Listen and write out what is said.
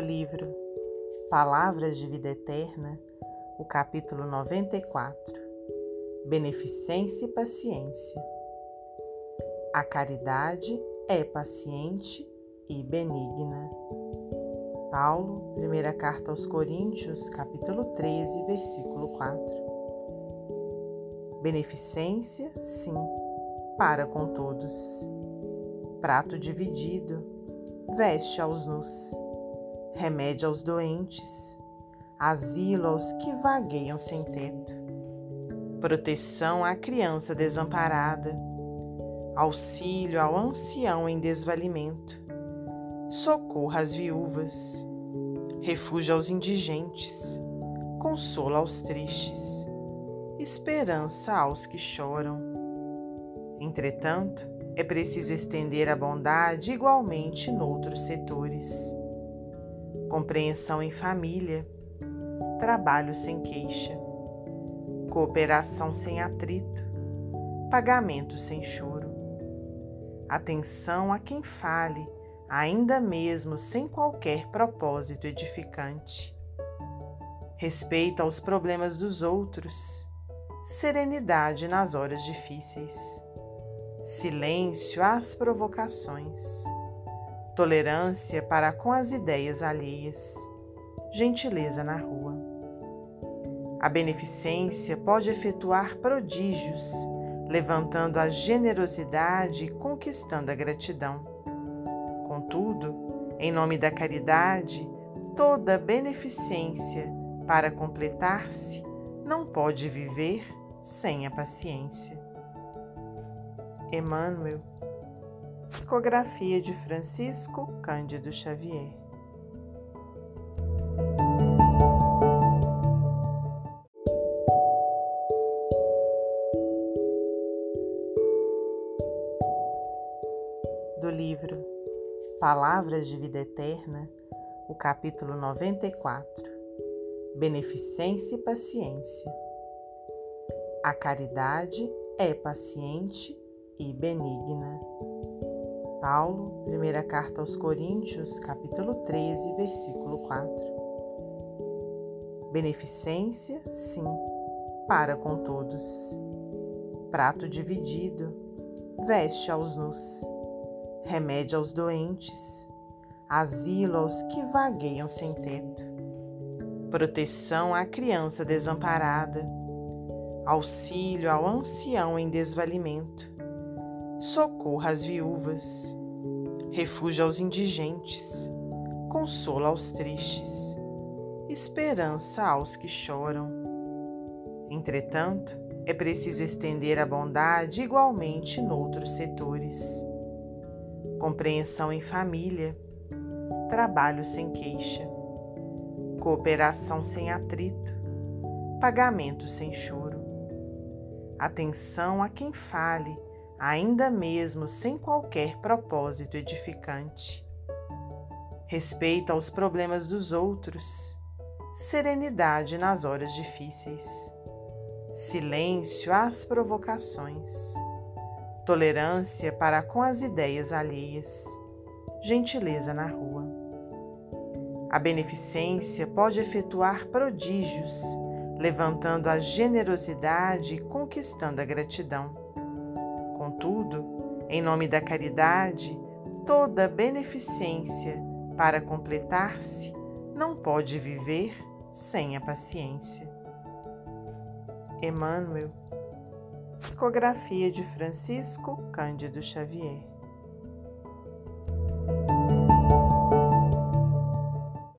do livro Palavras de Vida Eterna, o capítulo 94 Beneficência e Paciência. A caridade é paciente e benigna. Paulo, primeira carta aos Coríntios, capítulo 13, versículo 4. Beneficência, sim, para com todos. Prato dividido, veste aos nus, remédio aos doentes, asilo aos que vagueiam sem teto, proteção à criança desamparada, auxílio ao ancião em desvalimento, socorro às viúvas, refúgio aos indigentes, consolo aos tristes, esperança aos que choram. Entretanto, é preciso estender a bondade igualmente noutros setores. Compreensão em família, trabalho sem queixa, cooperação sem atrito, pagamento sem choro. Atenção a quem fale, ainda mesmo sem qualquer propósito edificante. Respeito aos problemas dos outros, serenidade nas horas difíceis silêncio às provocações, tolerância para com as ideias alheias, gentileza na rua. A beneficência pode efetuar prodígios, levantando a generosidade e conquistando a gratidão. Contudo, em nome da caridade, toda beneficência, para completar-se, não pode viver sem a paciência. Emmanuel. Psicografia de Francisco Cândido Xavier. Do livro Palavras de Vida Eterna, o capítulo 94 Beneficência e Paciência. A caridade é paciente e benigna. Paulo, primeira carta aos Coríntios, capítulo 13, versículo 4. Beneficência, sim, para com todos. Prato dividido, veste aos nus, remédio aos doentes, asilo aos que vagueiam sem teto, proteção à criança desamparada, auxílio ao ancião em desvalimento socorro às viúvas, refúgio aos indigentes, consolo aos tristes, esperança aos que choram. Entretanto, é preciso estender a bondade igualmente noutros setores. Compreensão em família, trabalho sem queixa, cooperação sem atrito, pagamento sem choro. Atenção a quem fale ainda mesmo sem qualquer propósito edificante. Respeito aos problemas dos outros, serenidade nas horas difíceis, silêncio às provocações, tolerância para com as ideias alheias, gentileza na rua. A beneficência pode efetuar prodígios, levantando a generosidade e conquistando a gratidão Contudo, em nome da caridade, toda beneficência, para completar-se, não pode viver sem a paciência. Emmanuel. Psicografia de Francisco Cândido Xavier.